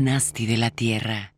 Nasty de la Tierra.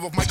De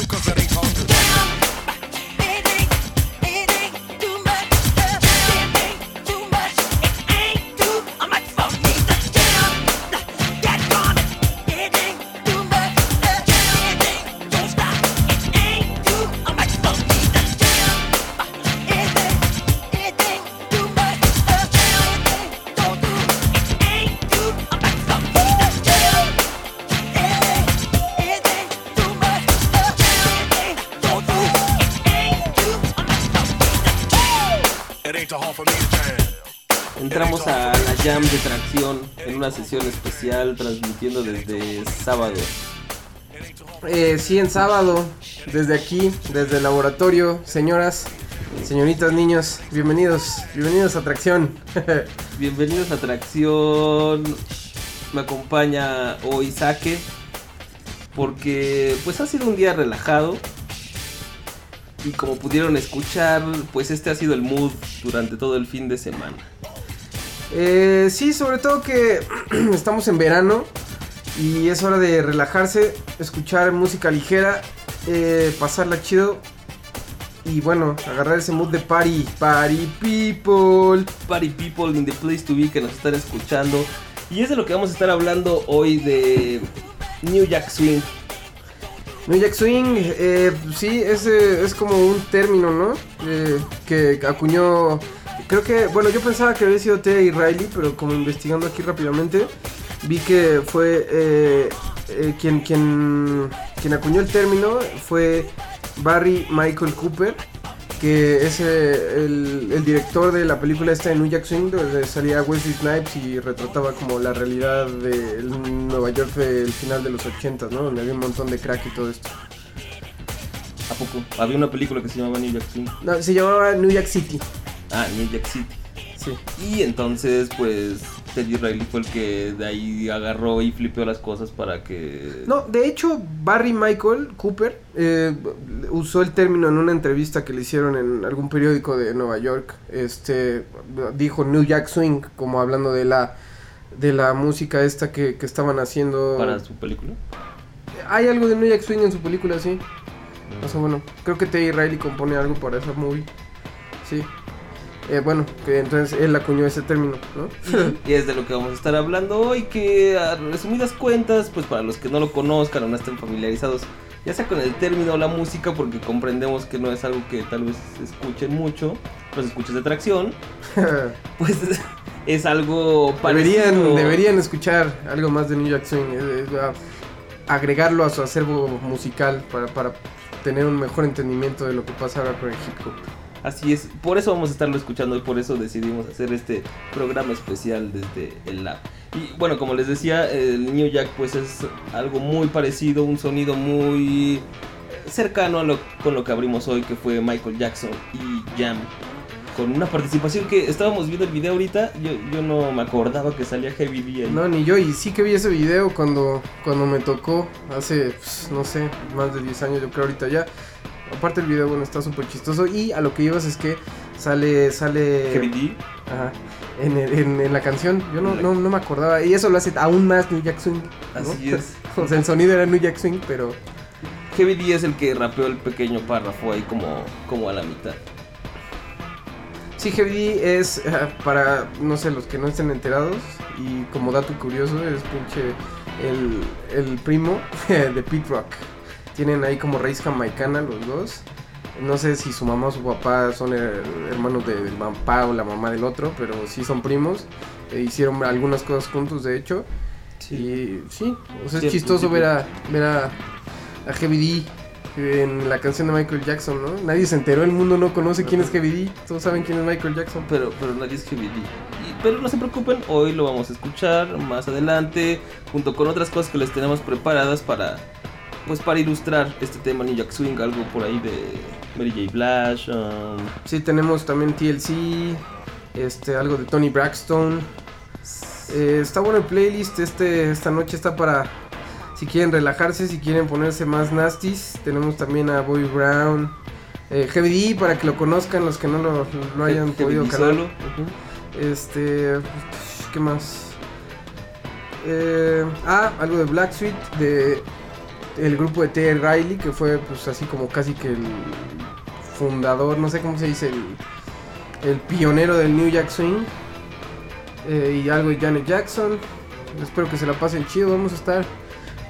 una sesión especial transmitiendo desde sábado. Eh, sí, en sábado, desde aquí, desde el laboratorio, señoras, señoritas, niños, bienvenidos, bienvenidos a Tracción. bienvenidos a Tracción. Me acompaña hoy Saque, porque pues ha sido un día relajado. Y como pudieron escuchar, pues este ha sido el mood durante todo el fin de semana. Eh, sí, sobre todo que estamos en verano y es hora de relajarse, escuchar música ligera, eh, pasarla chido y bueno, agarrar ese mood de party, party people. Party people in the place to be que nos están escuchando. Y es de lo que vamos a estar hablando hoy de New Jack Swing. New Jack Swing, eh, sí, es, es como un término, ¿no? Eh, que acuñó, creo que, bueno, yo pensaba que había sido Teddy Riley, pero como investigando aquí rápidamente, vi que fue eh, eh, quien, quien, quien acuñó el término fue Barry Michael Cooper, que es eh, el, el director de la película esta de New Jack Swing, donde salía Wesley Snipes y retrataba como la realidad de Nueva York del final de los 80, ¿no? Donde había un montón de crack y todo esto. ¿A poco? Había una película que se llamaba New Jack Swing. No, se llamaba New Jack City. Ah, New Jack City. Sí. Y entonces, pues, Teddy Riley fue el que de ahí agarró y flipeó las cosas para que... No, de hecho, Barry Michael Cooper eh, usó el término en una entrevista que le hicieron en algún periódico de Nueva York. Este dijo New Jack Swing, como hablando de la de la música esta que, que estaban haciendo. Para su película. Hay algo de New Jack Swing en su película, sí. O sea, bueno, creo que Teddy Riley compone algo para esa movie. Sí. Eh, bueno, que entonces él acuñó ese término, ¿no? Y es de lo que vamos a estar hablando hoy, que a resumidas cuentas, pues para los que no lo conozcan o no estén familiarizados, ya sea con el término o la música, porque comprendemos que no es algo que tal vez escuchen mucho, los escuches de tracción, pues es algo parecido. deberían, deberían escuchar algo más de New Jack Swing, eh, eh, a- agregarlo a su acervo musical para, para tener un mejor entendimiento de lo que pasa ahora con el hip hop. Así es, por eso vamos a estarlo escuchando y por eso decidimos hacer este programa especial desde el lab. Y bueno, como les decía, el New Jack pues es algo muy parecido, un sonido muy cercano a lo, con lo que abrimos hoy, que fue Michael Jackson y Jam. Con una participación que estábamos viendo el video ahorita, yo, yo no me acordaba que salía Heavy D. No, ni yo, y sí que vi ese video cuando, cuando me tocó hace, pues, no sé, más de 10 años, yo creo ahorita ya. Aparte el video, bueno, está súper chistoso. Y a lo que ibas es que sale, sale... Heavy D. Ajá, en, el- en- en la canción, yo no, no, no me acordaba. Y eso lo hace aún más New Jack Swing. ¿no? Así es. o sea, el sonido era New Jack Swing, pero... Heavy D es el que rapeó el pequeño párrafo ahí como, como a la mitad. Sí, Heavy D es ah, para, no sé, los que no estén enterados. Y como dato curioso, es pinche el, el primo de Pete Rock. Tienen ahí como raíz jamaicana los dos. No sé si su mamá o su papá son her- hermanos de- del papá o la mamá del otro, pero sí son primos. E hicieron algunas cosas juntos, de hecho. Y sí, o sea, Sí, es chistoso ver a, ver a, a Heavy D en la canción de Michael Jackson, ¿no? Nadie se enteró, el mundo no conoce quién es Heavy D, todos saben quién es Michael Jackson. pero, pero nadie es Heavy D. Y- pero no se preocupen, hoy lo vamos a escuchar más adelante, junto con otras cosas que les tenemos preparadas para, pues para ilustrar este tema New Jack Swing, algo por ahí de Mary J. Blige, um, Sí, tenemos también TLC, este, algo de Tony Braxton. Eh, está bueno el playlist, este, esta noche está para si quieren relajarse, si quieren ponerse más nasties. Tenemos también a Bobby Brown, eh, Heavy D para que lo conozcan los que no lo, lo hayan podido calar. solo. ujú. Este, ¿qué más? Eh, ah, algo de Black Sweet, de el grupo de T. Riley, que fue pues así como casi que el fundador, no sé cómo se dice, el, el pionero del New Jack Swing. Eh, y algo de Janet Jackson. Espero que se la pasen chido. Vamos a estar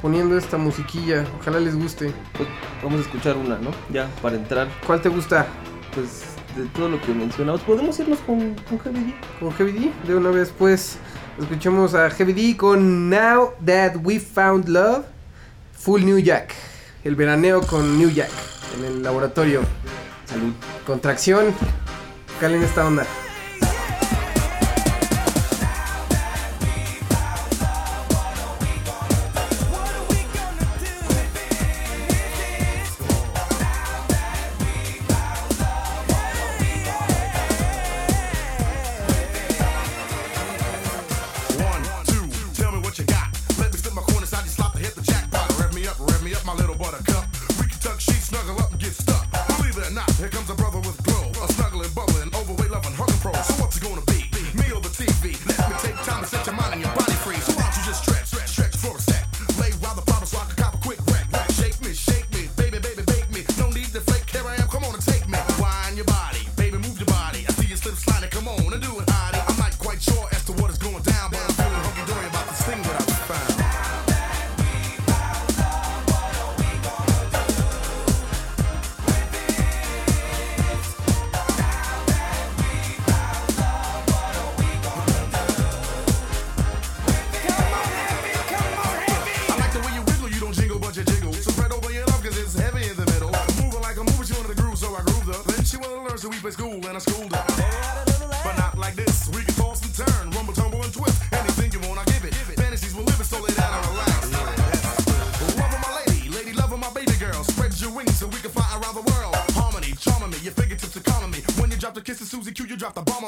poniendo esta musiquilla. Ojalá les guste. Pues vamos a escuchar una, ¿no? Ya, para entrar, ¿Cuál te gusta? pues de todo lo que mencionamos, podemos irnos con, con Heavy D. con Heavy D. De una vez, pues, escuchemos a Heavy D con Now That We Found Love, Full New Jack. El veraneo con New Jack en el laboratorio. Salud. Contracción. Calen esta onda.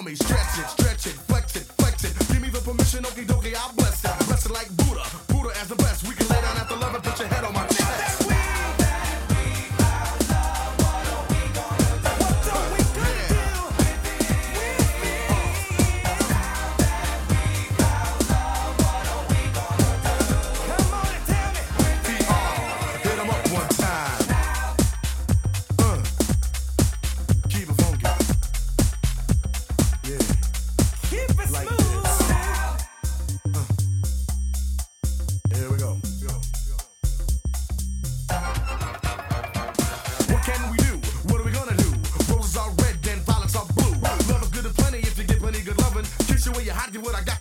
me, stretch it. what I got.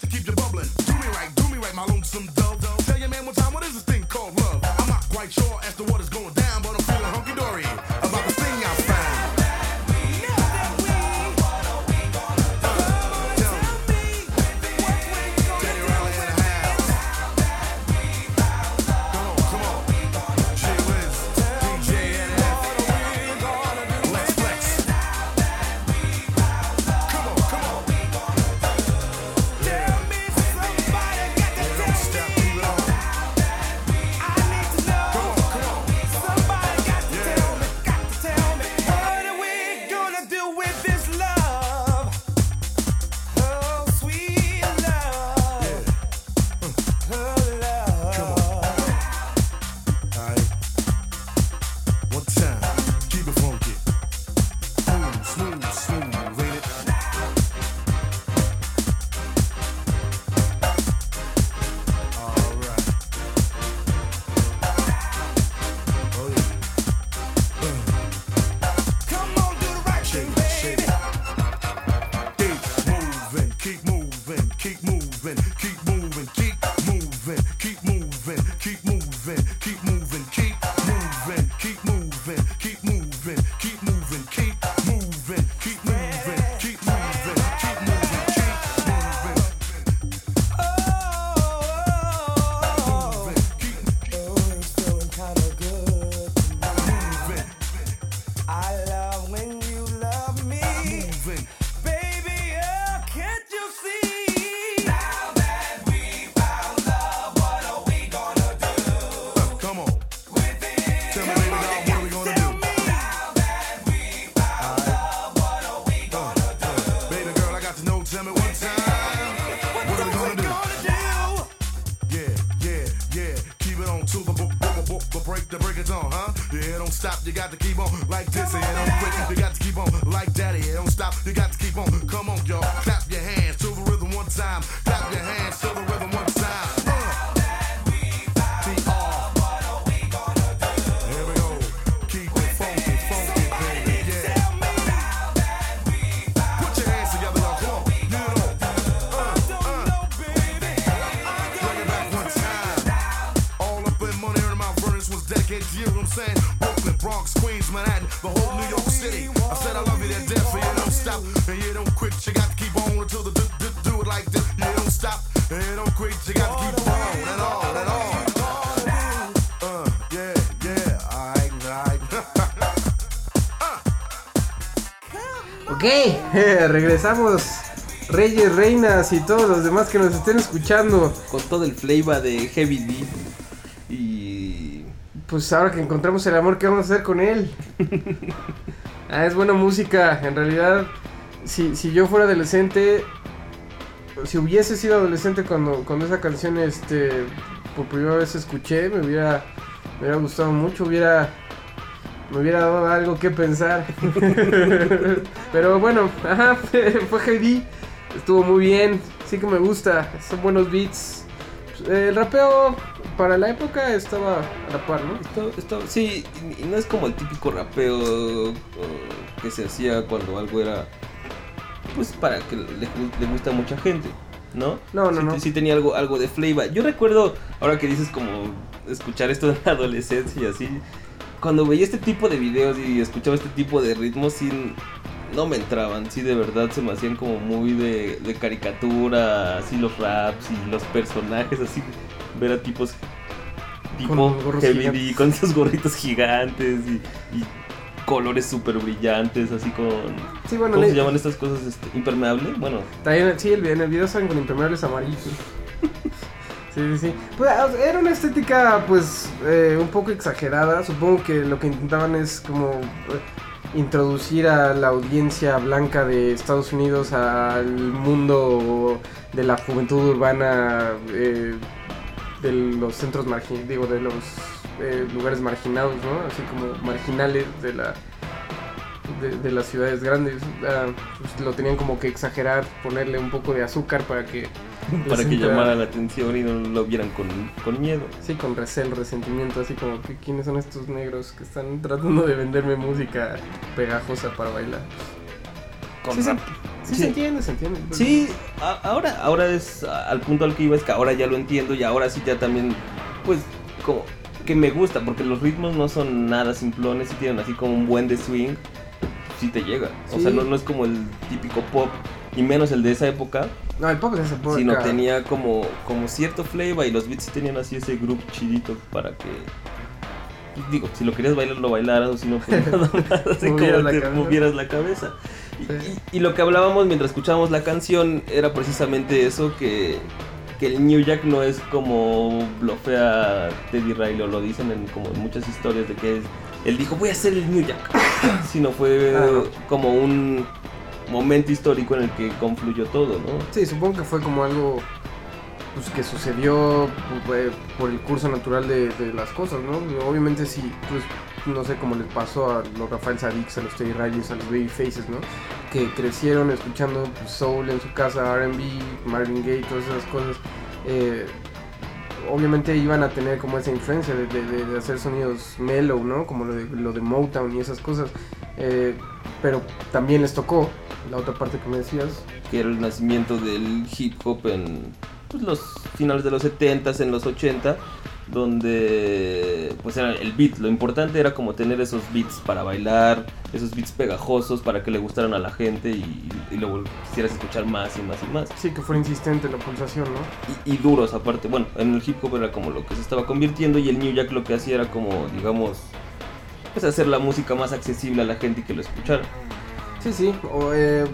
Reyes, reinas y todos los demás que nos estén escuchando. Con todo el flavor de Heavy D. Y. Pues ahora que encontramos el amor, ¿qué vamos a hacer con él? ah, es buena música. En realidad, si, si yo fuera adolescente, si hubiese sido adolescente cuando, cuando esa canción este, por primera vez escuché, me hubiera, me hubiera gustado mucho, hubiera, me hubiera dado algo que pensar. Pero bueno, ajá, fue Heidi. Estuvo muy bien. Sí que me gusta. Son buenos beats. Eh, el rapeo para la época estaba a la par, ¿no? Sí, y no es como el típico rapeo que se hacía cuando algo era. Pues para que le, le gusta a mucha gente, ¿no? No, no, sí, no. Sí tenía algo, algo de flavor. Yo recuerdo, ahora que dices como escuchar esto en la adolescencia y así cuando veía este tipo de videos y escuchaba este tipo de ritmos, sí, no me entraban, sí de verdad se me hacían como muy de, de caricatura, así los raps y los personajes, así ver a tipos tipo Con Heavy con esos gorritos gigantes y, y colores súper brillantes, así con... Sí, bueno, ¿Cómo le- se llaman estas cosas? Este, impermeable, bueno, También, sí, el, en el video salen con impermeables amarillos. Sí, sí, sí. Pues, sea, era una estética, pues, eh, un poco exagerada. Supongo que lo que intentaban es como eh, introducir a la audiencia blanca de Estados Unidos al mundo de la juventud urbana, eh, de los centros digo, de los eh, lugares marginados, ¿no? Así como marginales de la de, de las ciudades grandes. Pues, lo tenían como que exagerar, ponerle un poco de azúcar para que. para que llamara la atención y no lo vieran con, con miedo. Sí, con recel, resentimiento, así como que quiénes son estos negros que están tratando de venderme música pegajosa para bailar. Con Sí, sí. rap. Sí, Sí. se entiende, se entiende. Sí, a- ahora, ahora es a- al punto al que iba, es que ahora ya lo entiendo y ahora sí ya también, pues, como que me gusta, porque los ritmos no son nada simplones y tienen así como un buen de swing, sí te llega. O sea, no, no es como el típico pop, y menos el de esa época, No, el pop de esa época. sino tenía como, como cierto flavor y los beats sí tenían así ese groove chidito para que... Digo, si lo querías bailar, lo bailaras, o si no, pues nada más, así como la que cabeza. movieras la cabeza. Y, Sí. y- y lo que hablábamos mientras escuchábamos la canción era precisamente eso, que, que el New Jack no es como blofea Teddy Riley, o lo dicen en como muchas historias de que es- él dijo voy a ser el New Jack, sino fue Ah. como un momento histórico en el que confluyó todo, ¿no? Sí, supongo que fue como algo pues, que sucedió pues, por el curso natural de, de las cosas, ¿no? Obviamente sí, pues no sé cómo les pasó a los Rafael Sadix, a los Teddy Rileys, a los Babyfaces, ¿no? Que crecieron escuchando pues, soul en su casa, R&B, Marvin Gaye, todas esas cosas. Eh, obviamente iban a tener como esa influencia de, de- de- hacer sonidos mellow, ¿no? Como lo de, lo de Motown y esas cosas. Eh, pero también les tocó la otra parte que me decías, que era el nacimiento del hip hop en pues, los finales de los 70s, en los 80, donde pues era el beat, lo importante era como tener esos beats para bailar, esos beats pegajosos para que le gustaran a la gente y, y luego quisieras escuchar más y más y más. Sí, que fuera insistente la pulsación, ¿no? Y, y duros aparte, bueno, en el hip hop era como lo que se estaba convirtiendo y el New Jack lo que hacía era como, digamos, pues hacer la música más accesible a la gente y que lo escuchara. Sí, sí. O, eh,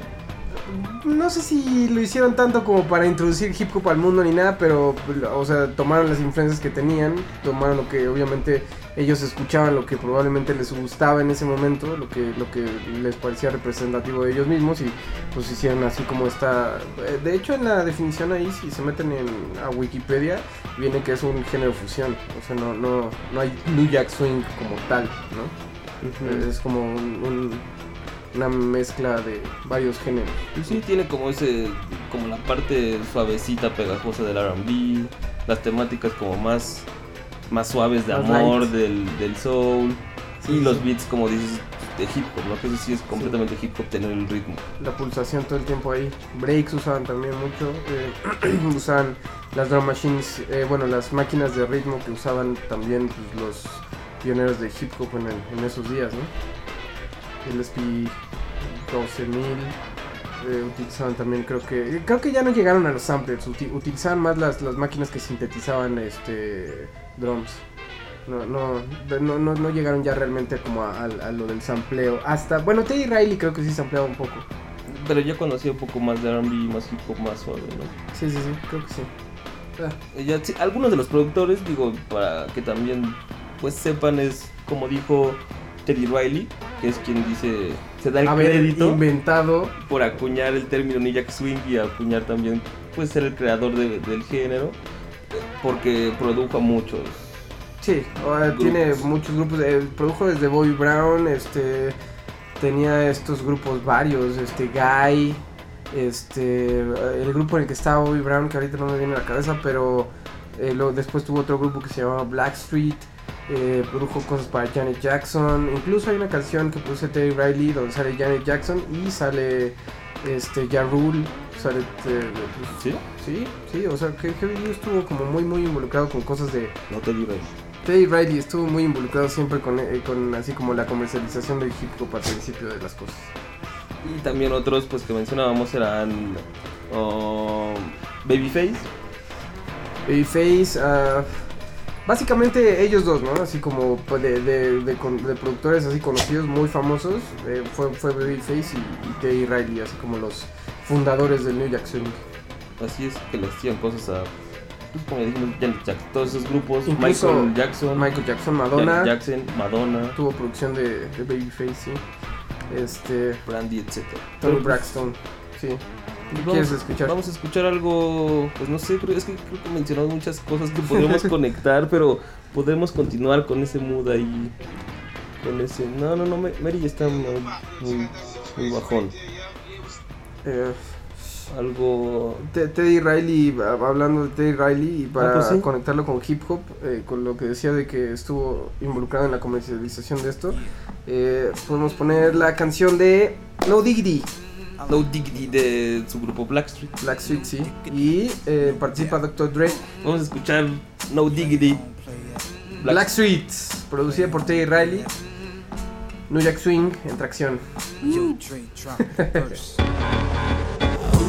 no sé si lo hicieron tanto como para introducir hip hop al mundo ni nada, pero, o sea, tomaron las influencias que tenían, tomaron lo que obviamente ellos escuchaban, lo que probablemente les gustaba en ese momento, lo que, lo que les parecía representativo de ellos mismos y pues hicieron así como esta... eh, De hecho, en la definición ahí, si se meten en, a Wikipedia, viene que es un género fusión, o sea, no, no, no hay New Jack Swing como tal, ¿no? Es como un- un- una mezcla de varios géneros. Y sí, tiene como ese, como la parte suavecita, pegajosa del R&B, las temáticas como más, más suaves de Más amor light. del, del soul, Sí, y los beats como dices de hip hop, ¿no? Que eso sí es completamente hip hop tener el ritmo. La pulsación todo el tiempo ahí. Breaks usaban también mucho. eh, usaban las drum machines, eh, bueno, las máquinas de ritmo que usaban también pues, los pioneros de hip hop en, el- en esos días, ¿no? El SP 12000. eh, utilizaban también creo que creo que ya no llegaron a los samplers uti- utilizaban más las, las máquinas que sintetizaban este drums no, no, no, no, no llegaron ya realmente como a, a- a lo del sampleo. Hasta, bueno, Teddy Riley creo que sí sampleaba un poco. Pero yo conocía un poco más de R&B, más hip hop, más suave, ¿no? Sí, sí, sí, creo que sí. Ah, Eh, ya, sí, algunos de los productores, digo, para que también pues sepan, es como dijo Teddy Riley, que es quien dice, se da el haber crédito inventado. por acuñar el término Jack Swing y acuñar también, pues ser el creador de- del género, porque produjo a muchos. Sí, ahora tiene muchos grupos. eh, produjo desde Bobby Brown, este. Tenía estos grupos varios, este Guy, este. El grupo en el que estaba Bobby Brown, que ahorita no me viene a la cabeza, pero. eh, luego después tuvo otro grupo que se llamaba Blackstreet. Eh, produjo cosas para Janet Jackson. Incluso hay una canción que produce Teddy Riley donde sale Janet Jackson y sale este Ja Rule. Sale, eh, ¿Sí? sí, sí, o sea que Heavy estuvo como muy muy involucrado con cosas de, No Teddy Riley. Teddy Riley estuvo muy involucrado siempre con, eh, con así como la comercialización del hip hop al principio de las cosas. Y también otros pues que mencionábamos eran um, Babyface. Babyface, ah, básicamente ellos dos, ¿no? Así como pues, de, de- de productores así conocidos, muy famosos. eh, fue, fue Babyface y, y Teddy Riley, así como los fundadores del New Jack Swing. Así es que le hacían cosas a pues, como dijimos todos esos grupos, Incluso Michael Jackson, Michael Jackson, Janet Madonna, Jackson, Madonna, tuvo producción de, de Babyface, sí. Este, Brandy, etc. Tony Braxton, sí. ¿Qué quieres escuchar? Vamos a escuchar algo, pues no sé, creo, es que creo que mencionamos muchas cosas que podemos conectar, pero podemos continuar con ese mood ahí. Con ese. No, no, no, Ma- Mary ya está muy, muy, muy bajón. Eh, Algo. Te- Teddy Riley, a- hablando de Teddy Riley, y para Ah, pues sí. conectarlo con hip hop, eh, con lo que decía de que estuvo involucrado en la comercialización de esto, eh, podemos poner la canción de No Diggity, No Diggity de su grupo Blackstreet. Blackstreet, sí, y eh, participa Dr. Dre. Vamos a escuchar No Diggity. Black- Blackstreet, producida por Teddy Riley, New Jack Swing en tracción.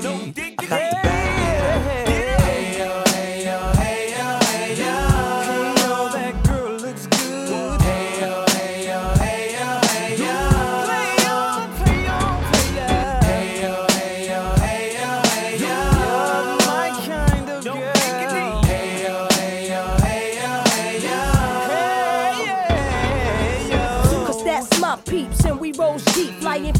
diggity. I got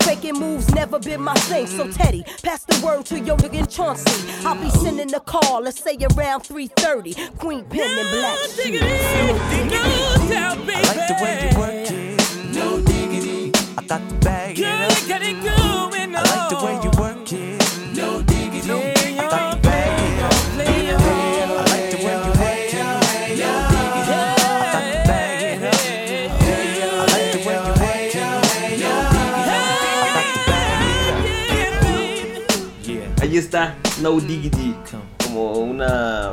Faking moves never been my thing. So Teddy, pass the word to your nigga Chauncey. I'll be sending a call, let's say around 3:30. Queen Pen and Black Sheep. I like the way you work it. No diggity. I got to bag No Diggity como una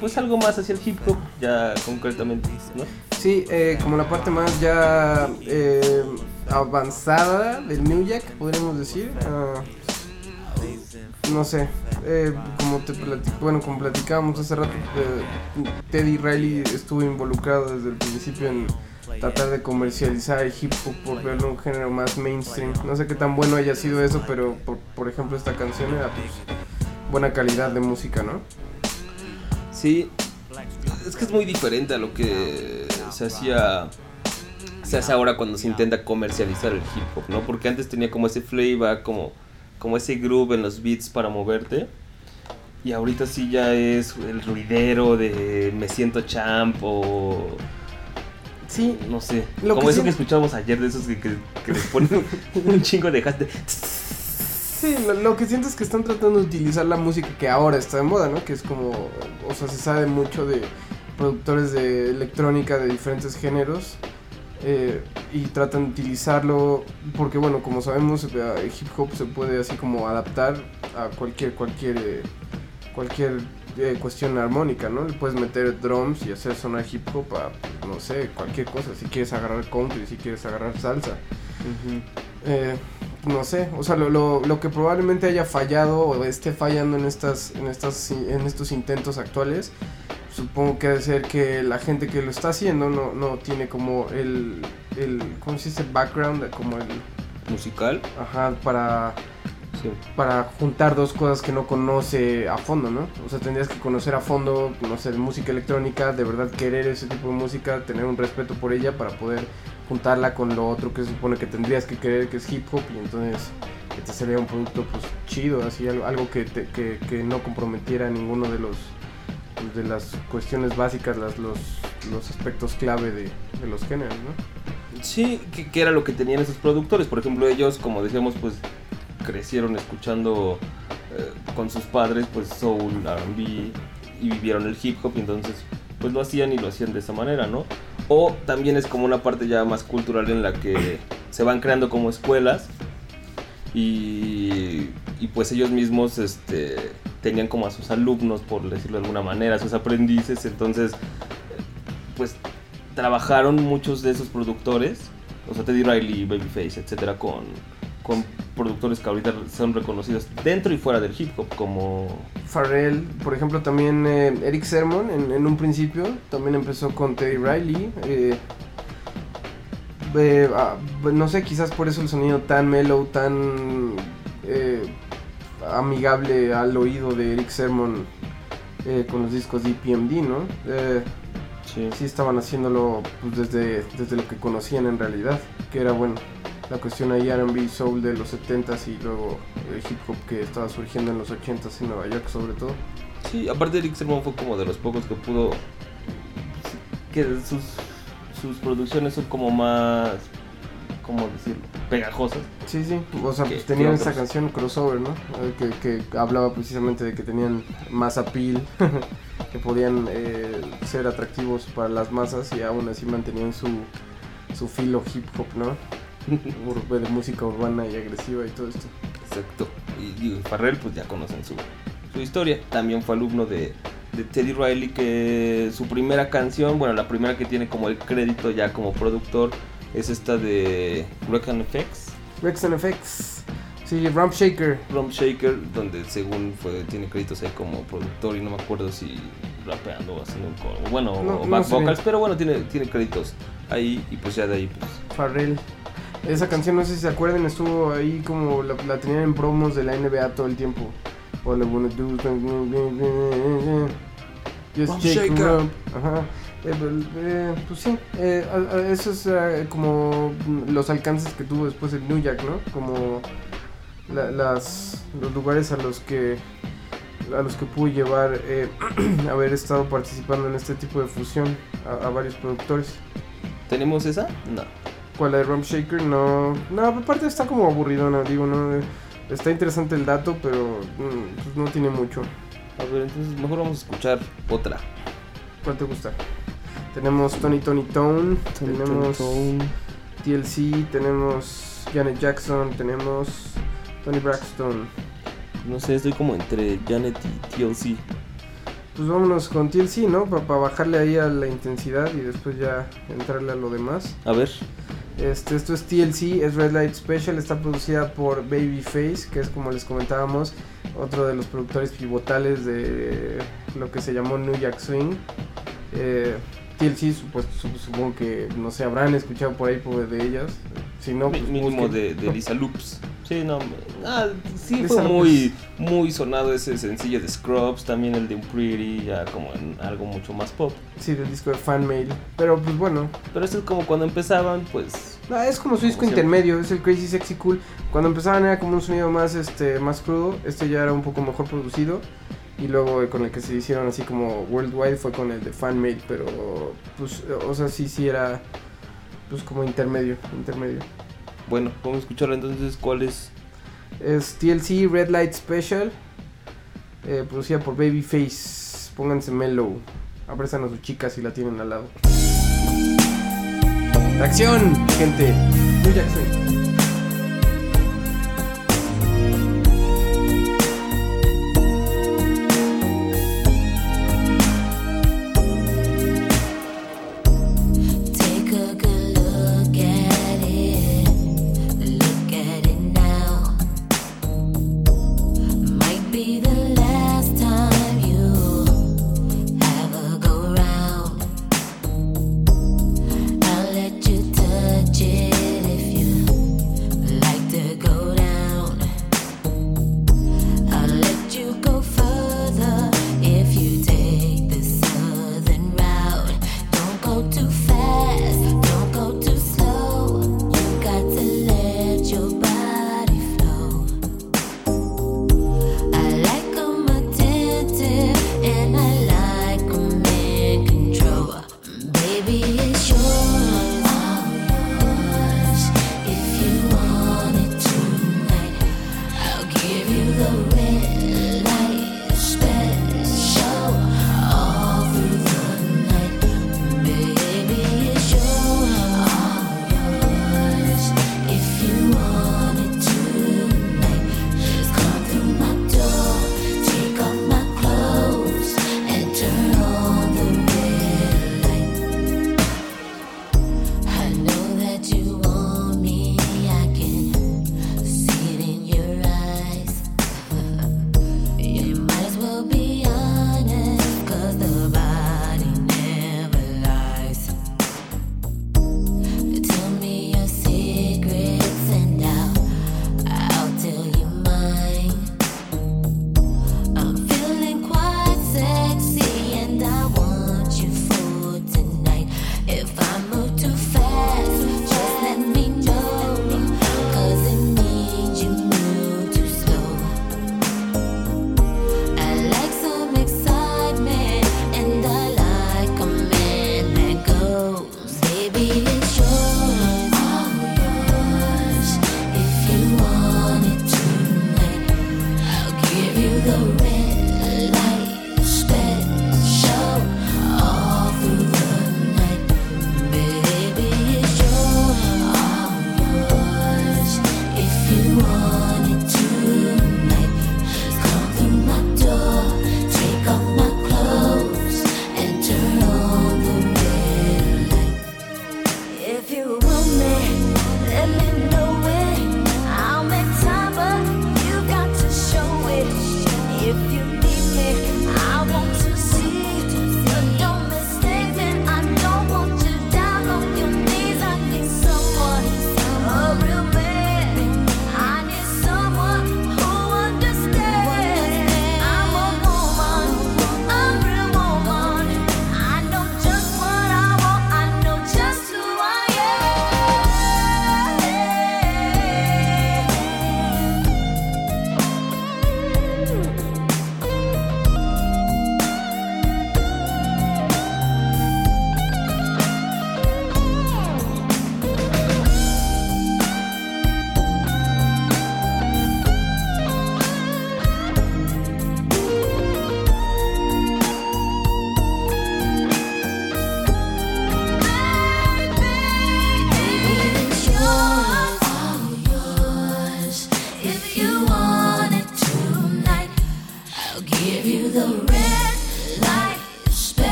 pues algo más hacia el hip hop ya concretamente, ¿no? Sí, eh, como la parte más ya eh, avanzada del New Jack, podríamos decir. Ah, no sé, eh, como te bueno, como platicábamos hace rato, eh, Teddy Riley estuvo involucrado desde el principio en tratar de comercializar el hip hop por verlo un género más mainstream. No sé qué tan bueno haya sido eso, pero por, por ejemplo esta canción era pues buena calidad de música, ¿no? Sí, es que es muy diferente a lo que se hacía se hace ahora cuando se intenta comercializar el hip hop, ¿no? Porque antes tenía como ese flavor, como, como ese groove en los beats para moverte. Y ahorita sí ya es el ruidero de me siento champ o Sí, no sé. Lo como que eso sí- que escuchábamos ayer de esos que, que, que les ponen un chingo de hashtag. Sí, lo, lo que siento es que están tratando de utilizar la música que ahora está de moda, ¿no? Que es como, o sea, se sabe mucho de productores de electrónica de diferentes géneros eh, y tratan de utilizarlo porque, bueno, como sabemos, eh, el hip hop se puede así como adaptar a cualquier, cualquier, eh, cualquier eh, cuestión armónica, ¿no? Le puedes meter drums y hacer sonar hip hop a, no sé, cualquier cosa. Si quieres agarrar country, si quieres agarrar salsa. Eh, no sé, o sea, lo, lo, lo que probablemente haya fallado o esté fallando en estas, en estas, en estos intentos actuales, supongo que debe ser que la gente que lo está haciendo no, no tiene como el, el, ¿cómo se dice? Background, como el, Musical. ajá, para, Para juntar dos cosas que no conoce a fondo, ¿no? O sea, tendrías que conocer a fondo, no sé, música electrónica, de verdad querer ese tipo de música, tener un respeto por ella para poder juntarla con lo otro que se supone que tendrías que querer, que es hip hop, y entonces que te sería un producto pues chido, así algo, algo que, te- que, que no comprometiera ninguno de los pues, de las cuestiones básicas, las, los, los aspectos clave de, de los géneros, ¿no? Sí, que, que era lo que tenían esos productores. Por ejemplo, ellos, como decíamos, pues crecieron escuchando eh, con sus padres, pues soul, R&B y vivieron el hip hop, y entonces pues lo hacían y lo hacían de esa manera, ¿no? O también es como una parte ya más cultural en la que se van creando como escuelas y, y pues ellos mismos este, tenían como a sus alumnos, por decirlo de alguna manera, a sus aprendices, entonces pues trabajaron muchos de esos productores, o sea, Teddy Riley, Babyface, etcétera, con, con productores que ahorita son reconocidos dentro y fuera del hip hop, como Pharrell, por ejemplo, también eh, Eric Sermon en, en un principio también empezó con Teddy Riley. eh, eh, ah, no sé, quizás por eso el sonido tan mellow, tan eh, amigable al oído de Eric Sermon eh, con los discos de EPMD, ¿no? Eh, sí. sí estaban haciéndolo pues, desde, desde lo que conocían en realidad, que era bueno. La cuestión ahí R&B soul de los 70s y luego el hip hop que estaba surgiendo en los 80s en Nueva York sobre todo. Sí, aparte Eric Sermon fue como de los pocos que pudo que sus sus producciones son como más cómo decirlo, pegajosas. Sí, sí, o sea, ¿Qué- pues tenían otros? canción crossover, ¿no? Eh, Que, que hablaba precisamente de que tenían más appeal, que podían eh, ser atractivos para las masas y aún así mantenían su, su filo hip hop, ¿no? De música urbana y agresiva y todo esto. Exacto. Y, y Farrell, pues ya conocen su, su historia. También fue alumno de, de Teddy Riley, que su primera canción, bueno, la primera que tiene como el crédito ya como productor, es esta de Hurricane FX, Rex and FX, sí, Rump Shaker. Rum Shaker, donde según fue, tiene créditos ahí como productor y no me acuerdo si rapeando o haciendo un coro, bueno, No, back vocals, pero bueno, tiene, tiene créditos ahí y pues ya de ahí pues Farrell. Esa canción, no sé si se acuerdan, estuvo ahí como la, la tenían en promos de la NBA todo el tiempo. All I wanna do Just Rump shake shaker. Ajá. Eh, pues, eh, pues sí, eh, a- a- eso es eh, como los alcances que tuvo después el New Jack, ¿no? Como la- las, los lugares a los que a los que pudo llevar eh, haber estado participando en este tipo de fusión a, a varios productores. ¿Tenemos esa? No. ¿Cuál la de Rump Shaker? No, no, aparte está como aburridona, digo, no, eh, está interesante el dato, pero mm, pues no tiene mucho. A ver, entonces mejor vamos a escuchar otra. ¿Cuál te gusta? Tenemos Tony Tony Tone, tenemos TLC, tenemos Janet Jackson, tenemos Tony Braxton. No sé, estoy como entre Janet y TLC. Pues vámonos con TLC, ¿no? Para bajarle ahí a la intensidad y después ya entrarle a lo demás. A ver. Este, esto es TLC, es Red Light Special, está producida por Babyface, que es como les comentábamos, otro de los productores pivotales de lo que se llamó New Jack Swing. Eh, TLC, pues, sup- supongo que, no sé, habrán escuchado por ahí por de ellas. Si no, pues mínimo de, de Lisa Loops. Sí, no. Ah, sí fue muy, muy sonado ese sencillo de Scrubs, también el de Pretty, ya como en algo mucho más pop. Sí, del disco de Fan Mail. Pero pues bueno, Pero eso es como cuando empezaban, pues. No, es como su disco Como intermedio, es el Crazy Sexy Cool. Cuando empezaban era como un sonido más este más crudo, este ya era un poco mejor producido. Y luego con el que se hicieron así como worldwide fue con el de Fan Made, pero pues, o sea, sí, sí era pues como intermedio, intermedio. Bueno, vamos a escuchar entonces cuál es. Es TLC Red Light Special, eh, producida por Babyface. Pónganse mellow, aprestan a sus chicas si la tienen al lado. ¡Acción, gente! New Jack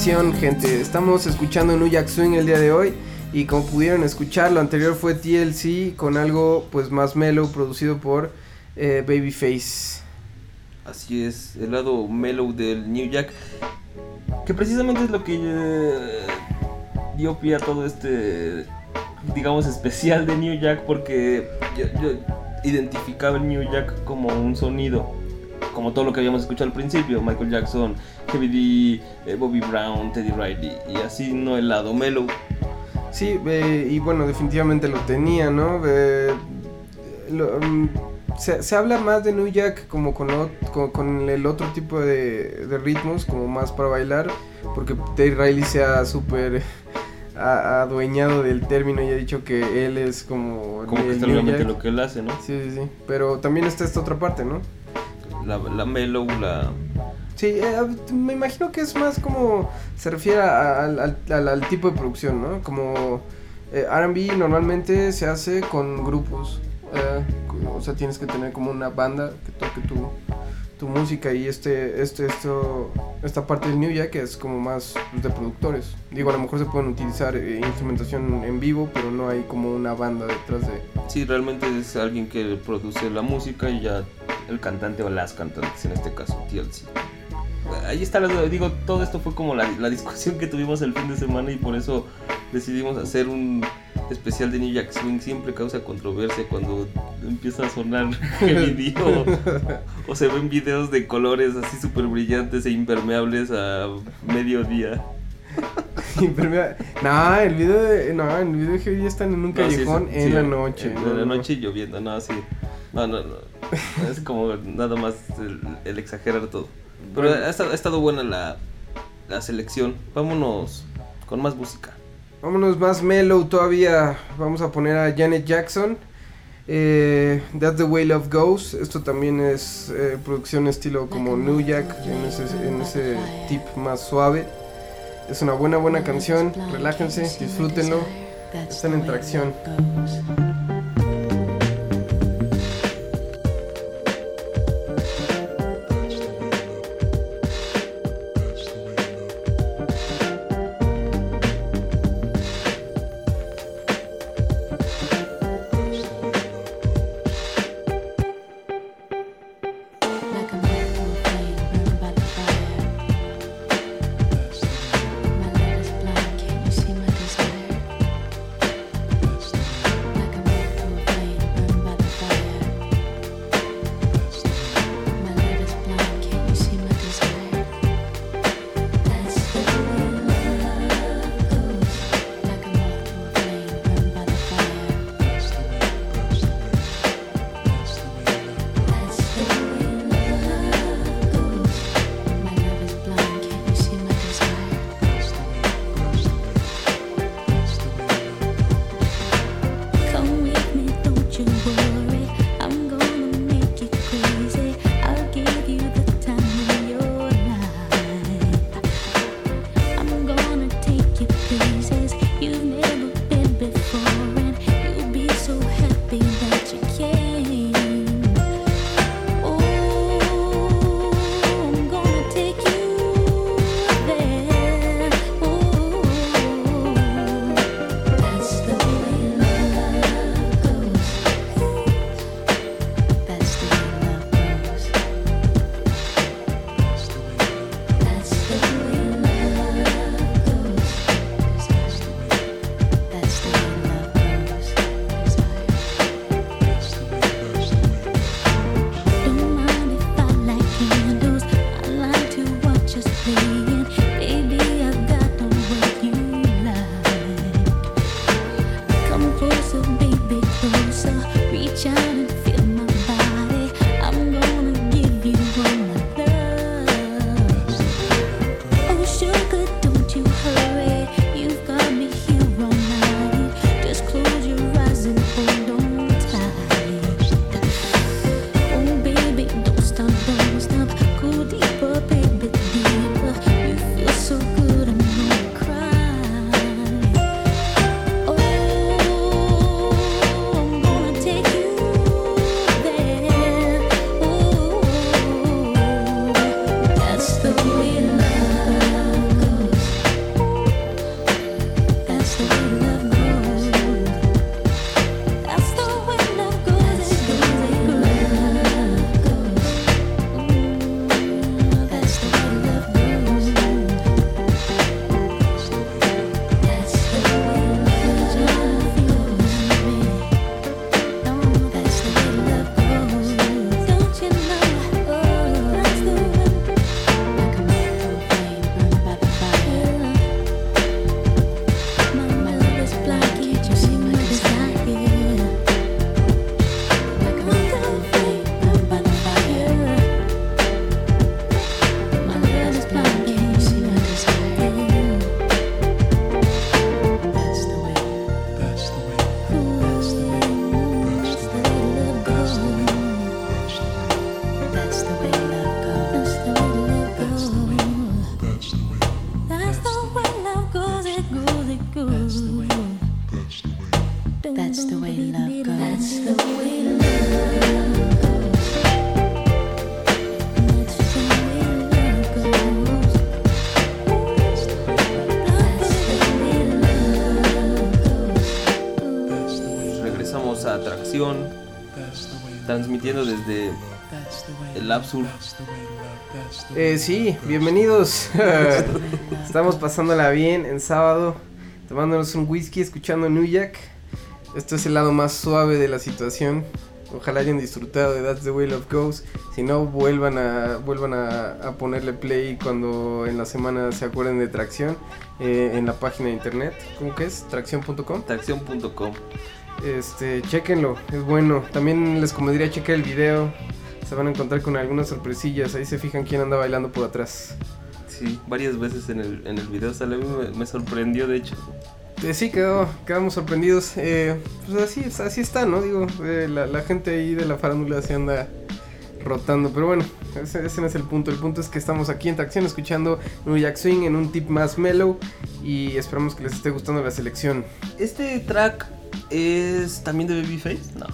Gente. Estamos escuchando New Jack Swing el día de hoy. Y como pudieron escuchar, lo anterior fue TLC con algo pues más mellow producido por eh, Babyface. Así es, el lado mellow del New Jack. Que precisamente es lo que eh, dio pie a todo este, digamos, especial de New Jack. Porque yo, yo identificaba el New Jack como un sonido. Como todo lo que habíamos escuchado al principio. Michael Jackson, Heavy D, eh, Bobby Brown, Teddy Riley. Y así no el lado mellow. Sí, eh, y bueno, definitivamente lo tenía, ¿no? Eh, lo, mm, se, se habla más de New Jack como con, lo- con, con el otro tipo de, de ritmos, como más para bailar, porque Teddy Riley se ha súper adueñado del término y ha dicho que él es como, Como que está lo que él hace, ¿no? Sí, sí, sí. Pero también está esta otra parte, ¿no? La, la mellow, la... Sí, eh, me imagino que es más como se refiere a- al, al- al- tipo de producción, ¿no? Como eh, RB normalmente se hace con grupos, eh, o sea, tienes que tener como una banda que toque tu, tu música y este, este, esto, esta parte del New Jack es como más de productores. Digo, a lo mejor se pueden utilizar eh, instrumentación en vivo, pero no hay como una banda detrás de... Sí, realmente es alguien que produce la música y ya el cantante o las cantantes, en este caso TLC. Ahí está, digo, todo esto fue como la, la discusión que tuvimos el fin de semana y por eso decidimos hacer un especial de New Jack Swing. Siempre causa controversia cuando empieza a sonar el video o se ven videos de colores así súper brillantes e impermeables a mediodía. No, el video de... No, el video de Heavy están en un No, sí, callejón sí, en sí, la noche. En, no, la no. noche lloviendo, no, sí. No, no, no. Es como nada más el, el exagerar todo. Pero Bueno. ha, estado, ha estado buena la, la selección. Vámonos con más música. Vámonos más mellow todavía. Vamos a poner a Janet Jackson. Eh, That's the Way Love Goes. Esto también es eh, producción estilo como New Jack, en ese, en ese tip más suave. Es una buena, buena canción. Relájense, disfrútenlo. Están en tracción. Transmitiendo desde el Absur. Eh, sí, bienvenidos. Estamos pasándola bien en sábado, tomándonos un whisky, escuchando New Jack. Esto es el lado más suave de la situación. Ojalá hayan disfrutado de That's the Way Love Goes. Si no, vuelvan a vuelvan a, a ponerle play cuando en la semana se acuerden de Tracción eh, en la página de internet. ¿Cómo que es? Tracción.com. Tracción.com. Este, chequenlo, es bueno. También les convendría checar el video. Se van a encontrar con algunas sorpresillas. Ahí se fijan quién anda bailando por atrás. Sí, varias veces en el, en el video sale, me, me sorprendió de hecho. Eh, sí, quedó, quedamos sorprendidos. Eh, pues así, así está, ¿no? Digo, eh, la, la gente ahí de la farándula se anda rotando. Pero bueno, ese, ese no es el punto. El punto es que estamos aquí en Tracción escuchando New Jack Swing en un tip más mellow. Y esperamos que les esté gustando la selección. ¿Este track es también de Babyface? No,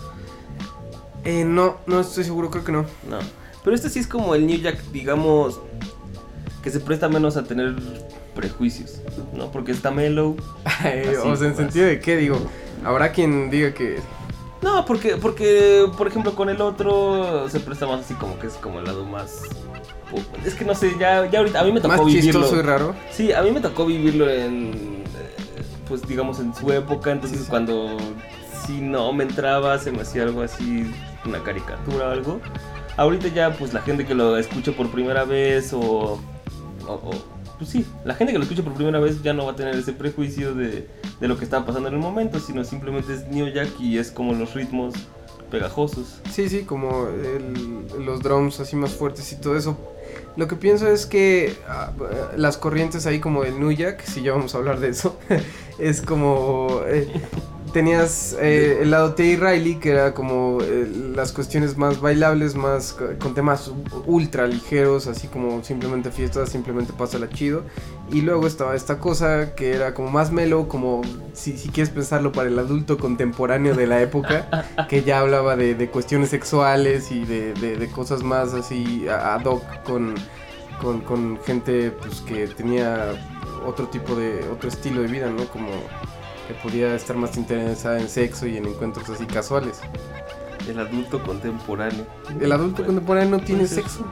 Eh, no, no estoy seguro, creo que no. no. Pero este sí es como el New Jack, digamos, que se presta menos a tener prejuicios, ¿no? Porque está mellow. Eh, Así, o sea, en sentido de qué, digo, habrá quien diga que No, porque, porque, por ejemplo, con el otro se presta más así como que es como el lado más... Es que no sé, ya, ya ahorita, a mí me tocó más vivirlo. chistoso y raro. Sí, a mí me tocó vivirlo en, pues digamos, en su época, entonces Sí, cuando si no me entraba, se me hacía algo así, una caricatura o algo. Ahorita ya, pues la gente que lo escucha por primera vez o, o- o, pues sí, la gente que lo escucha por primera vez ya no va a tener ese prejuicio de, de lo que está pasando en el momento, sino simplemente es New Jack y es como los ritmos pegajosos. Sí, sí, como el- los drums así más fuertes y todo eso. Lo que pienso es que ah, las corrientes ahí como el Jack, si ya vamos a hablar de eso, es como... eh, tenías eh, el lado Terry Riley, que era como eh, las cuestiones más bailables, más co- con temas ultra ligeros, así como simplemente fiestas, simplemente pásala chido. Y luego estaba esta cosa que era como más mellow, como si, si quieres pensarlo para el adulto contemporáneo de la época, que ya hablaba de, de cuestiones sexuales y de, de- de cosas más así ad hoc con, con, con gente pues que tenía otro tipo de, otro estilo de vida, ¿no? Como que podía estar más interesada en sexo y en encuentros así casuales. El adulto contemporáneo. El adulto contemporáneo no tiene Puede ser. sexo.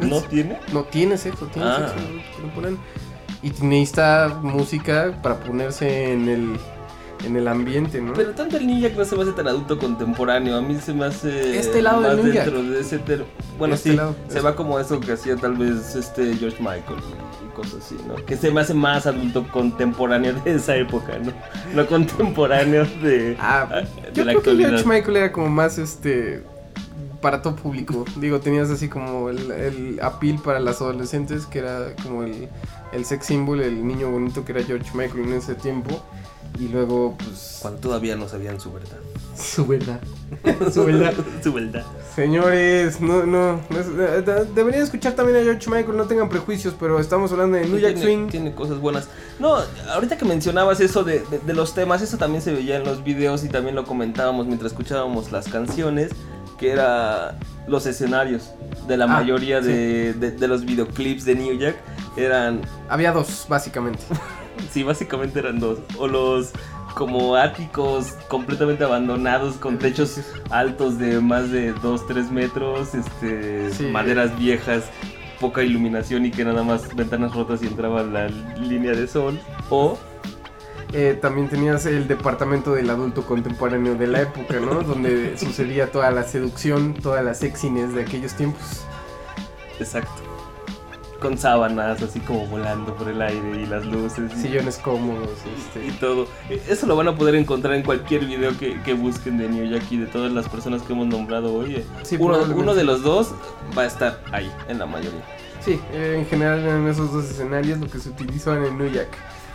¿No tiene? No tiene sexo, tiene Ah. sexo el adulto contemporáneo. Y necesita música para ponerse en el, en el ambiente, ¿no? Pero tanto el New Jack no se me hace tan adulto contemporáneo. A mí se me hace. Este lado más del dentro de ese ter- Bueno, Este sí. lado. Se va como eso que hacía tal vez este George Michael y cosas así, ¿no? Que se me hace más adulto contemporáneo de esa época, ¿no? No contemporáneo de, Ah, de yo la creo que actualidad. George Michael era como más este para todo público. Digo, tenías así como el, el appeal para las adolescentes, que era como el, el sex symbol, el niño bonito que era George Michael en ese tiempo. Y luego, pues. Cuando todavía no sabían su verdad. Su verdad. Su verdad. su verdad. Señores, no, no. eh, de- deberían escuchar también a George Michael, no tengan prejuicios, pero estamos hablando de New Jack tiene, Swing. tiene cosas buenas. No, ahorita que mencionabas eso de, de- de los temas, eso también se veía en los videos y también lo comentábamos mientras escuchábamos las canciones, que era los escenarios de la Ah, mayoría de, de- de los videoclips de New Jack. Eran, Había dos, básicamente. sí, básicamente eran dos. O los como áticos completamente abandonados con techos altos de más de 2, 3 metros, este, Sí. maderas viejas, poca iluminación y que nada más ventanas rotas y entraba la línea de sol. O Eh, también tenías el departamento del adulto contemporáneo de la época, ¿no? Donde sucedía toda la seducción, toda la sexiness de aquellos tiempos. Exacto. Con sábanas así como volando por el aire y las luces y, Sillones cómodos, y este. todo. E- Eso lo van a poder encontrar en cualquier video que, que busquen de New Jack y de todas las personas que hemos nombrado hoy. eh. Sí, uno, de los dos va a estar ahí, en la mayoría. Sí, eh, en general en esos dos escenarios lo que se utilizó en el New Jack.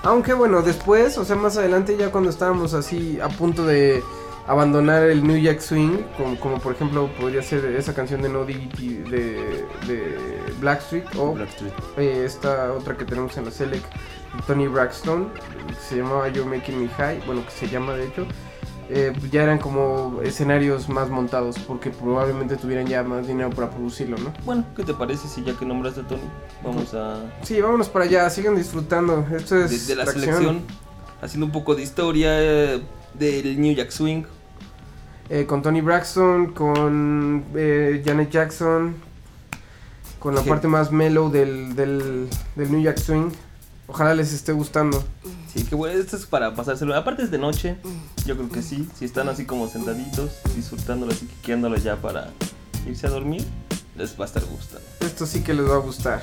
Aunque bueno, después, o sea, más adelante ya cuando estábamos así a punto de abandonar el New Jack Swing, como, como por ejemplo podría ser esa canción de No Diggity de, de Blackstreet o Blackstreet. eh, esta otra que tenemos en la Select, Tony Braxton, que se llamaba You're Making Me High, bueno, que se llama de hecho. eh, ya eran como escenarios más montados porque probablemente tuvieran ya más dinero para producirlo, ¿no? Bueno, ¿qué te parece si ya que nombraste a Tony, vamos a... Sí, vámonos para allá, sigan disfrutando. Esto De, es de la tracción. selección, haciendo un poco de historia eh, del New Jack Swing. Eh, con Tony Braxton, con eh, Janet Jackson, con la Sí. parte más mellow del, del, del New Jack Swing. Ojalá les esté gustando. Sí, que bueno, esto es para pasárselo. Aparte es de noche, yo creo que sí. Si están así como sentaditos, disfrutándolo, así quiqueándolo ya para irse a dormir, les va a estar gustando. Esto sí que les va a gustar.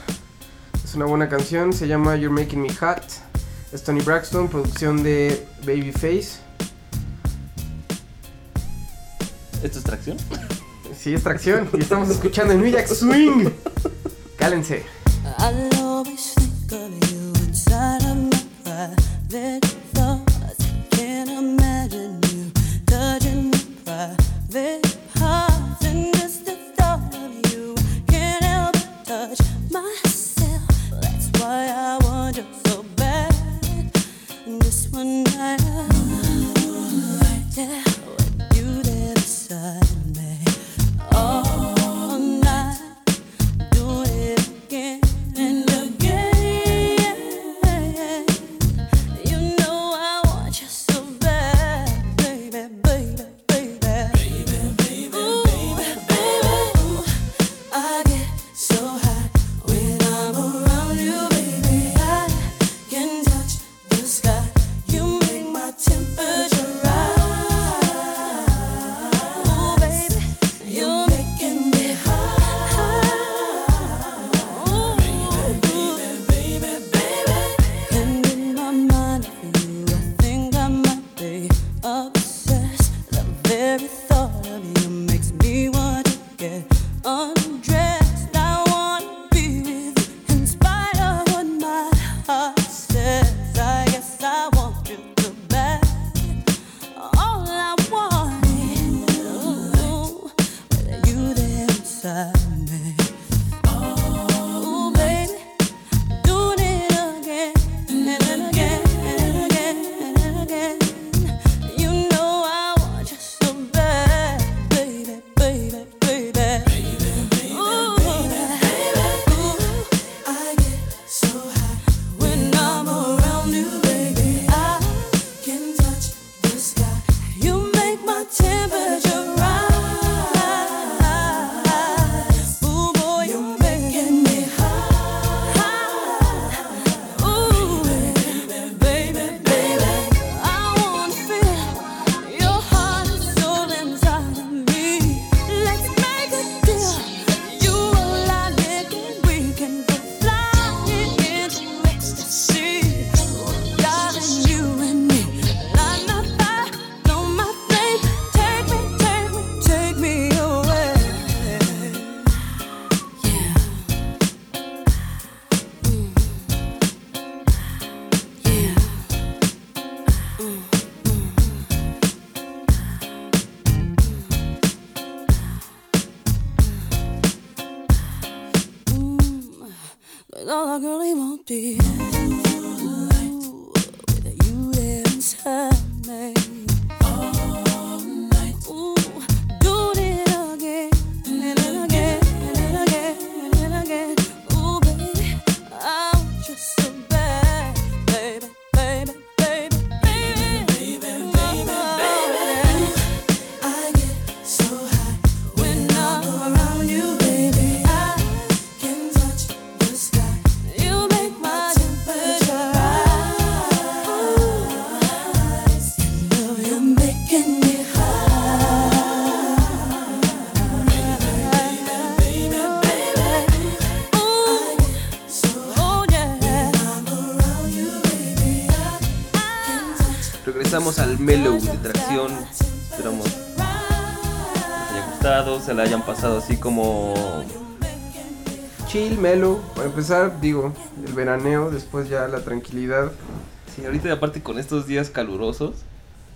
Es una buena canción, se llama You're Making Me Hot. Es Tony Braxton, producción de Babyface. ¿Esto es tracción? Sí, es tracción. Y estamos escuchando el New Jack Swing. Cálense. I'll sky. Mellow. Para empezar, digo, el veraneo, después ya la tranquilidad. Sí, ahorita aparte con estos días calurosos.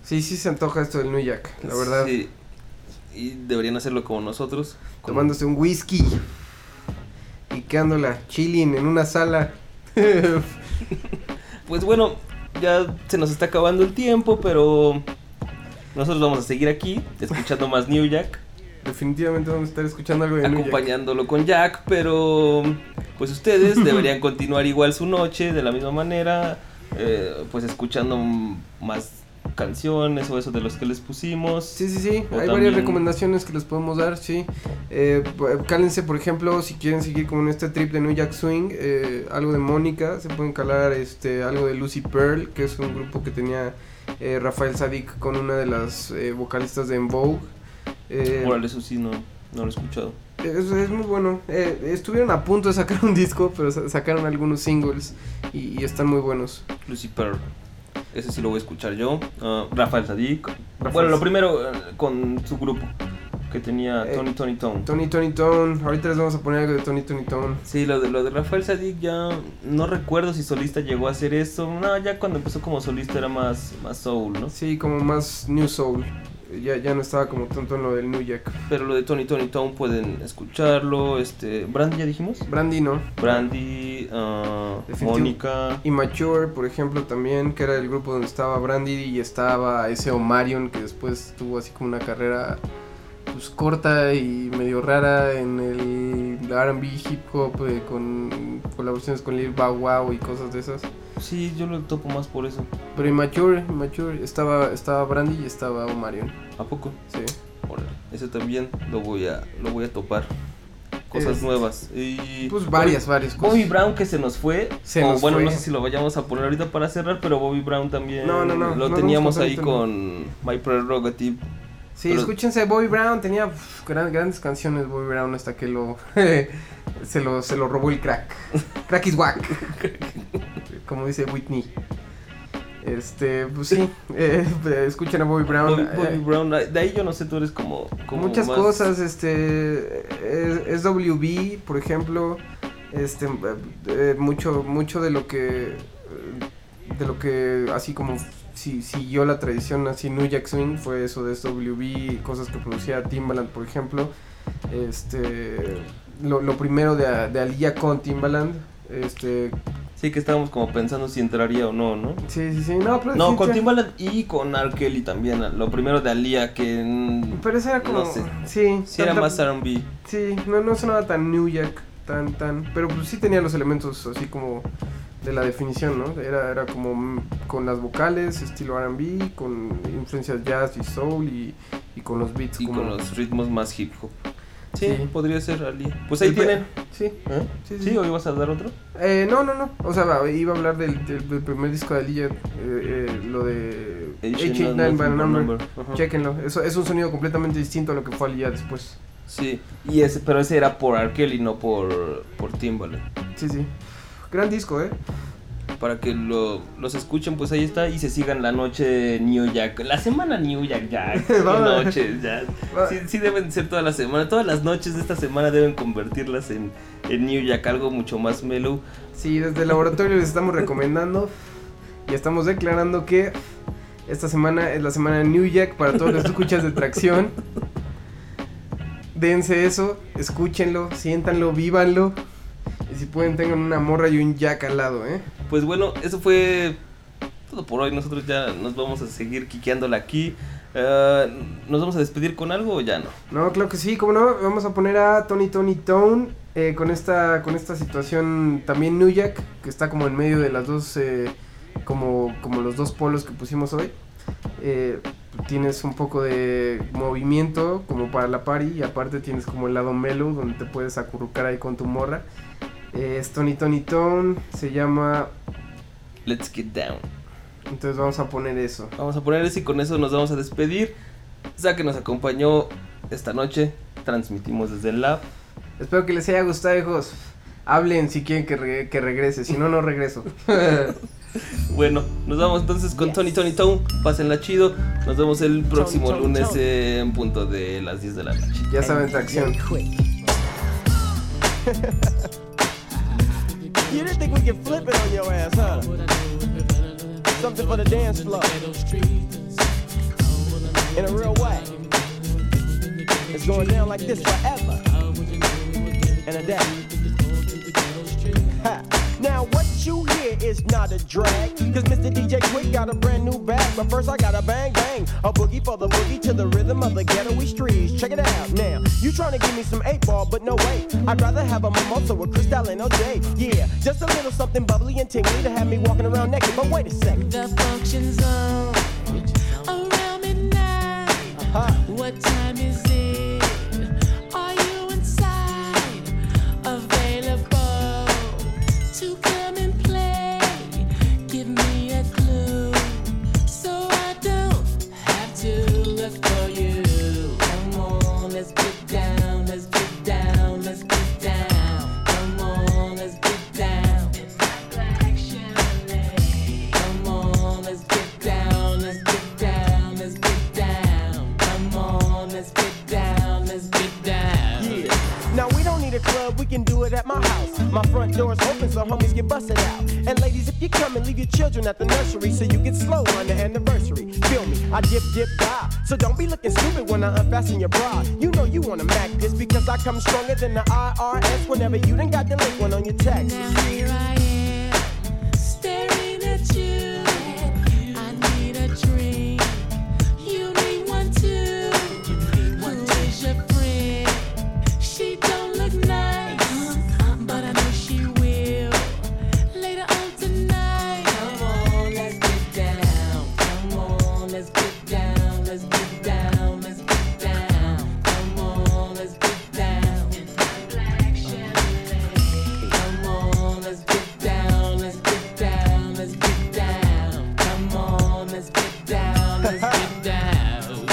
Sí, sí se antoja esto del New Jack, la verdad. sí, y deberían hacerlo como nosotros. como- Tomándose un whisky. Y quedándola chilling en una sala. Pues bueno, ya se nos está acabando el tiempo, pero Nosotros vamos a seguir aquí, escuchando más New Jack, Definitivamente vamos a estar escuchando algo de Jack. acompañándolo con Jack, pero pues ustedes deberían continuar igual su noche de la misma manera, eh, pues escuchando más canciones o eso de los que les pusimos. Sí, sí, sí. Hay también- varias recomendaciones que les podemos dar, sí. Eh, p- cálense, por ejemplo, si quieren seguir con este trip de New Jack Swing, eh, algo de Mónica, se pueden calar este, algo de Lucy Pearl, que es un grupo que tenía eh, Rafael Sadik con una de las eh, vocalistas de En Vogue. Eh, Órale, eso sí, no, no lo he escuchado. es, es muy bueno. Eh, estuvieron a punto de sacar un disco, pero sa- sacaron algunos singles y, y están muy buenos. Lucy Pearl. Ese sí lo voy a escuchar yo. Ah, Rafael Sadik. Bueno, lo primero eh, con su grupo que tenía Eh, Tony Tony Tone. Tony Tony Tone, ahorita les vamos a poner algo de Tony Tony Tone. Sí, lo de, lo de Rafael Sadik ya no recuerdo si solista llegó a hacer eso. No, ya cuando empezó como solista era más, más soul, ¿no? Sí, como más New Soul. Ya, ya no estaba como tanto en lo del New Jack. Pero lo de Tony Tony Tone pueden escucharlo. Este, Brandy ya dijimos. Brandy no. Brandy, Definitivo. Mónica. Immature, por ejemplo, también, que era el grupo donde estaba Brandy y estaba ese Omarion, que después tuvo así como una carrera pues corta y medio rara en el R&B hip hop eh, con colaboraciones con Lil Bow Wow y cosas de esas. Sí, yo lo topo más por eso. Pero Immature, Immature, estaba, estaba Brandy y estaba Omarion, ¿A poco? sí. Órale, ese también lo voy a, lo voy a topar. Cosas Es- nuevas. Y Pues varias, varias cosas. Bobby Brown que se nos fue. Se o nos bueno, fue. no sé si lo vayamos a poner ahorita para cerrar, pero Bobby Brown también. No, no, no, Lo teníamos ahí con My Prerogative. Sí, Pero- escúchense, Bobby Brown tenía uf, gran- grandes canciones Bobby Brown hasta que lo se lo se lo robó el crack. Crack is whack. Como dice Whitney. Este, pues sí, eh, escuchen a Bobby Brown. Bobby, eh, Brown, de ahí yo no sé, tú eres como. como muchas más- cosas, este es, WB, por ejemplo, este eh, eh, mucho mucho de lo que eh, de lo que así como si siguió la tradición así New Jack Swing fue eso de SWB, cosas que producía Timbaland, por ejemplo. Este lo, lo primero de, de Aliyah con Timbaland, este Sí, que estábamos como pensando si entraría o no, ¿no? sí, sí, sí, no, pero No, sí, con sí. Timbaland y con R. Kelly también. Lo primero de Alia, que. Pero eso era como No sé. sí, Sí, era más RB. Sí, no, no sonaba tan New Jack, tan, tan, pero pues sí tenía los elementos así como de la definición, ¿no? Era, era como con las vocales, estilo R&B, con influencias jazz y soul y, y con los beats Y como... con los ritmos más hip hop. Sí, Sí. podría ser Alia. Pues ahí tienen. Sí, ¿Eh? sí, sí. ¿Sí? ¿O ibas a dar otro? Eh, no, no, no, o sea, iba a hablar del, del, del primer disco de Aliyah, eh, eh, lo de H89 H89 by Number. Number. Chequenlo, eso es un sonido completamente distinto a lo que fue Aliyah después. Sí, y ese, pero ese era por R. Kelly, no por, por Timbaland. Sí, sí. Gran disco, ¿eh? Para que lo, los escuchen, pues ahí está. Y se sigan la noche New Jack. La semana New Jack, Jack. Noches, ya. Sí, sí deben ser toda la semana. Todas las noches de esta semana deben convertirlas en, en New Jack. Algo mucho más mellow. Sí, desde el laboratorio les estamos recomendando y estamos declarando que esta semana es la semana de New Jack para todos los escuchas de tracción. Dense eso, escúchenlo, siéntanlo, vívanlo. Si pueden, tengan una morra y un Jack al lado, ¿eh? Pues bueno, eso fue todo por hoy. Nosotros ya nos vamos a seguir quiqueándola aquí. Eh, ¿Nos vamos a despedir con algo o ya no? No, claro que sí, como no, vamos a poner a Tony Tony Tone eh, con esta con esta situación también New Jack, que está como en medio de las dos, eh, como, como los dos polos que pusimos hoy. Eh, tienes un poco de movimiento como para la party y aparte tienes como el lado mellow donde te puedes acurrucar ahí con tu morra. Eh, es Tony Tony Tone, se llama, Let's get down. entonces vamos a poner eso. Vamos a poner eso y con eso nos vamos a despedir. Ya que nos acompañó esta noche, transmitimos desde el lab. Espero que les haya gustado, hijos. Hablen si quieren que, re- que regrese, si no, no regreso. Bueno, nos vamos entonces con Tony Tony Tone. Pásenla chido. Nos vemos el próximo Tony, lunes Tony. en punto de las 10 de la noche. ya saben, tracción. You didn't think we could flip it on your ass, huh? Something for the dance floor. In a real way. It's going down like this forever. Not a drag. Cause Mr. DJ Quick got a brand new bag. But first I gotta bang bang. A boogie for the boogie to the rhythm of the ghetto streets. Check it out now. You trying to give me some eight ball, but no way. I'd rather have a mimosa with Cristal and OJ. Yeah, just a little something bubbly and tingly to have me walking around naked. But wait a second. The function's zone around midnight. Uh-huh. What time So don't be looking stupid when I unfasten your bra. You know you wanna mac this because I come stronger than the IRS whenever you done got the link one on your taxes. Let's get down, let's get down.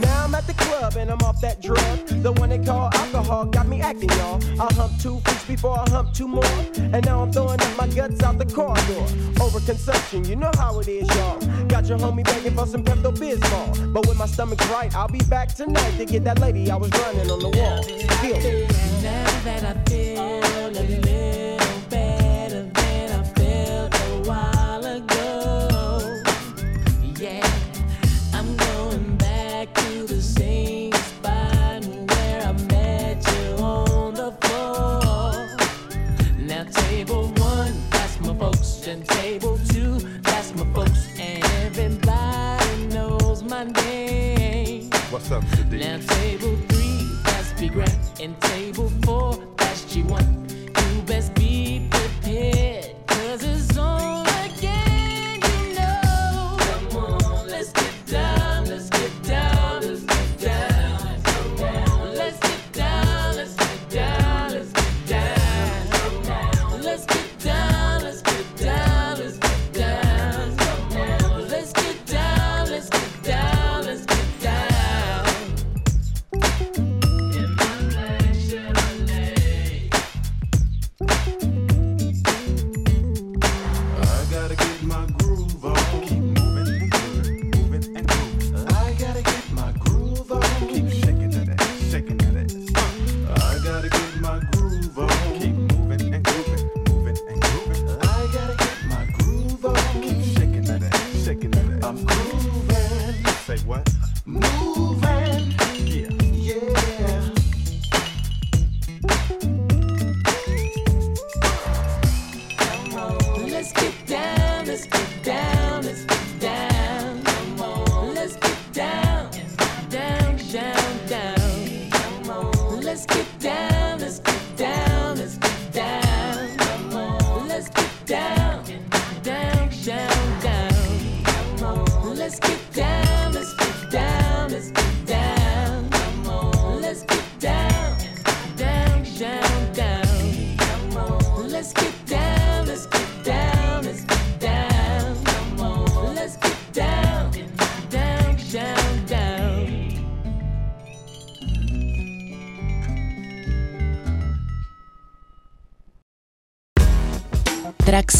Now I'm at the club and I'm off that drug. The one they call alcohol got me acting, y'all. I hump two freaks before I hump two more. And now I'm throwing up my guts out the corridor. Overconsumption, you know how it is, y'all. Got your homie begging for some Pepto Bismol. But when my stomach's right, I'll be back tonight to get that lady I was running on the wall. Feel me. Now that I feel table three, has regret and table